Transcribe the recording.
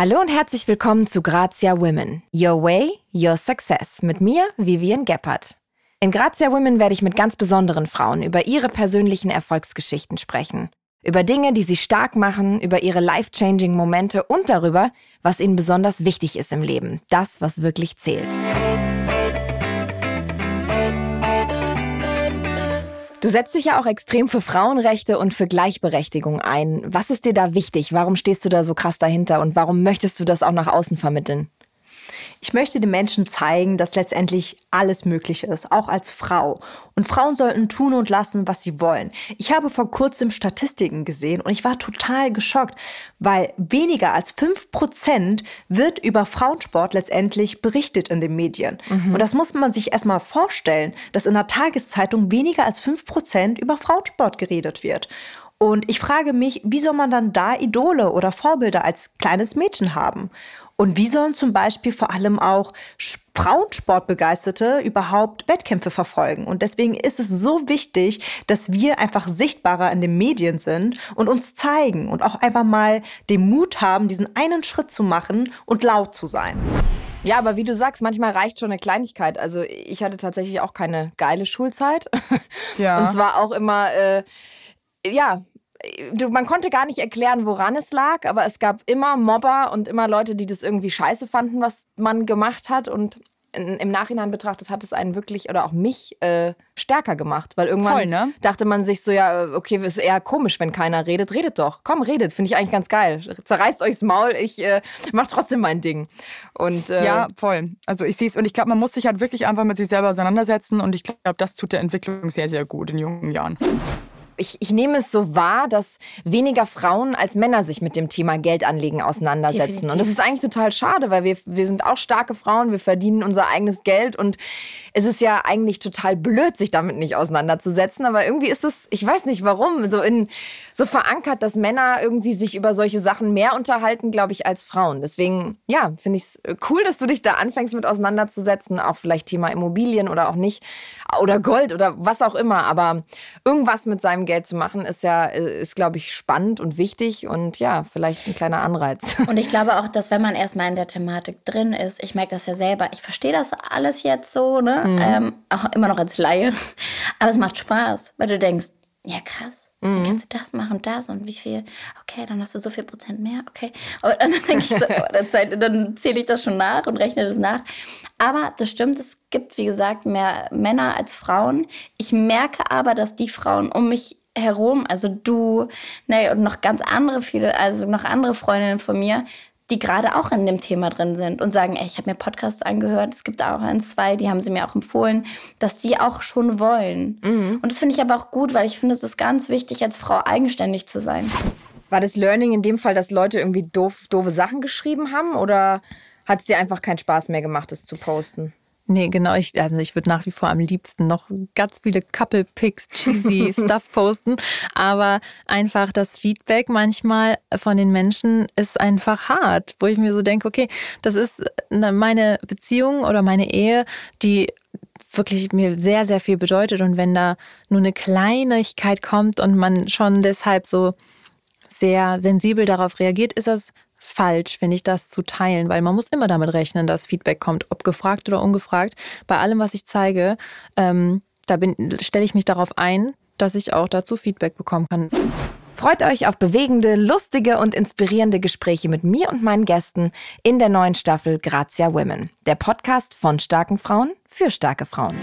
Hallo und herzlich willkommen zu Grazia Women. Your Way, Your Success. Mit mir, Vivian Geppert. In Grazia Women werde ich mit ganz besonderen Frauen über ihre persönlichen Erfolgsgeschichten sprechen. Über Dinge, die sie stark machen, über ihre life-changing Momente und darüber, was ihnen besonders wichtig ist im Leben. Das, was wirklich zählt. Du setzt dich ja auch extrem für Frauenrechte und für Gleichberechtigung ein. Was ist dir da wichtig? Warum stehst du da so krass dahinter und warum möchtest du das auch nach außen vermitteln? Ich möchte den Menschen zeigen, dass letztendlich alles möglich ist, auch als Frau. Und Frauen sollten tun und lassen, was sie wollen. Ich habe vor kurzem Statistiken gesehen und ich war total geschockt, weil weniger als fünf Prozent wird über Frauensport letztendlich berichtet in den Medien. Mhm. Und das muss man sich erstmal vorstellen, dass in der Tageszeitung weniger als fünf Prozent über Frauensport geredet wird. Und ich frage mich, wie soll man dann da Idole oder Vorbilder als kleines Mädchen haben? Und wie sollen zum Beispiel vor allem auch Frauensportbegeisterte überhaupt Wettkämpfe verfolgen? Und deswegen ist es so wichtig, dass wir einfach sichtbarer in den Medien sind und uns zeigen und auch einfach mal den Mut haben, diesen einen Schritt zu machen und laut zu sein. Ja, aber wie du sagst, manchmal reicht schon eine Kleinigkeit. Also ich hatte tatsächlich auch keine geile Schulzeit. Ja. Und es war auch immer, äh, ja, man konnte gar nicht erklären, woran es lag, aber es gab immer Mobber und immer Leute, die das irgendwie scheiße fanden, was man gemacht hat. Und in, im Nachhinein betrachtet hat es einen wirklich oder auch mich äh, stärker gemacht, weil irgendwann Voll, ne? dachte man sich so, ja, okay, ist eher komisch, wenn keiner redet. Redet doch. Komm, redet. Finde ich eigentlich ganz geil. Zerreißt euchs Maul, ich äh, mach trotzdem mein Ding. Und, äh, ja, voll. Also ich sehe es und ich glaube, man muss sich halt wirklich einfach mit sich selber auseinandersetzen und ich glaube, das tut der Entwicklung sehr, sehr gut in jungen Jahren ich, ich nehme es so wahr, dass weniger Frauen als Männer sich mit dem Thema Geldanlegen auseinandersetzen. Definitiv. Und das ist eigentlich total schade, weil wir, wir sind auch starke Frauen, wir verdienen unser eigenes Geld und es ist ja eigentlich total blöd, sich damit nicht auseinanderzusetzen. Aber irgendwie ist es, ich weiß nicht warum, so, in, so verankert, dass Männer irgendwie sich über solche Sachen mehr unterhalten, glaube ich, als Frauen. Deswegen, ja, finde ich es cool, dass du dich da anfängst mit auseinanderzusetzen. Auch vielleicht Thema Immobilien oder auch nicht. Oder Gold oder was auch immer. Aber irgendwas mit seinem Geld zu machen, ist ja, ist, glaube ich, spannend und wichtig und ja, vielleicht ein kleiner Anreiz. Und ich glaube auch, dass wenn man erstmal in der Thematik drin ist, ich merke das ja selber, ich verstehe das alles jetzt so, ne? Mhm. Ähm, auch immer noch als Laie. Aber es macht Spaß, weil du denkst, ja krass. Mhm. Kannst du das machen, das und wie viel? Okay, dann hast du so viel Prozent mehr. Okay. Aber dann denke ich so, oh, dann zähle ich das schon nach und rechne das nach. Aber das stimmt, es gibt, wie gesagt, mehr Männer als Frauen. Ich merke aber, dass die Frauen um mich herum, also du, ne, und noch ganz andere viele, also noch andere Freundinnen von mir, die gerade auch in dem Thema drin sind und sagen, ey, ich habe mir Podcasts angehört, es gibt auch ein, zwei, die haben sie mir auch empfohlen, dass die auch schon wollen. Mhm. Und das finde ich aber auch gut, weil ich finde, es ist ganz wichtig, als Frau eigenständig zu sein. War das Learning in dem Fall, dass Leute irgendwie doof, doofe Sachen geschrieben haben oder hat es dir einfach keinen Spaß mehr gemacht, das zu posten? Nee, genau. Ich, also ich würde nach wie vor am liebsten noch ganz viele Couple-Pics, cheesy Stuff posten. Aber einfach das Feedback manchmal von den Menschen ist einfach hart, wo ich mir so denke, okay, das ist meine Beziehung oder meine Ehe, die wirklich mir sehr, sehr viel bedeutet. Und wenn da nur eine Kleinigkeit kommt und man schon deshalb so sehr sensibel darauf reagiert, ist das falsch, finde ich, das zu teilen, weil man muss immer damit rechnen, dass Feedback kommt, ob gefragt oder ungefragt. Bei allem, was ich zeige, ähm, da stelle ich mich darauf ein, dass ich auch dazu Feedback bekommen kann. Freut euch auf bewegende, lustige und inspirierende Gespräche mit mir und meinen Gästen in der neuen Staffel Grazia Women, der Podcast von starken Frauen für starke Frauen.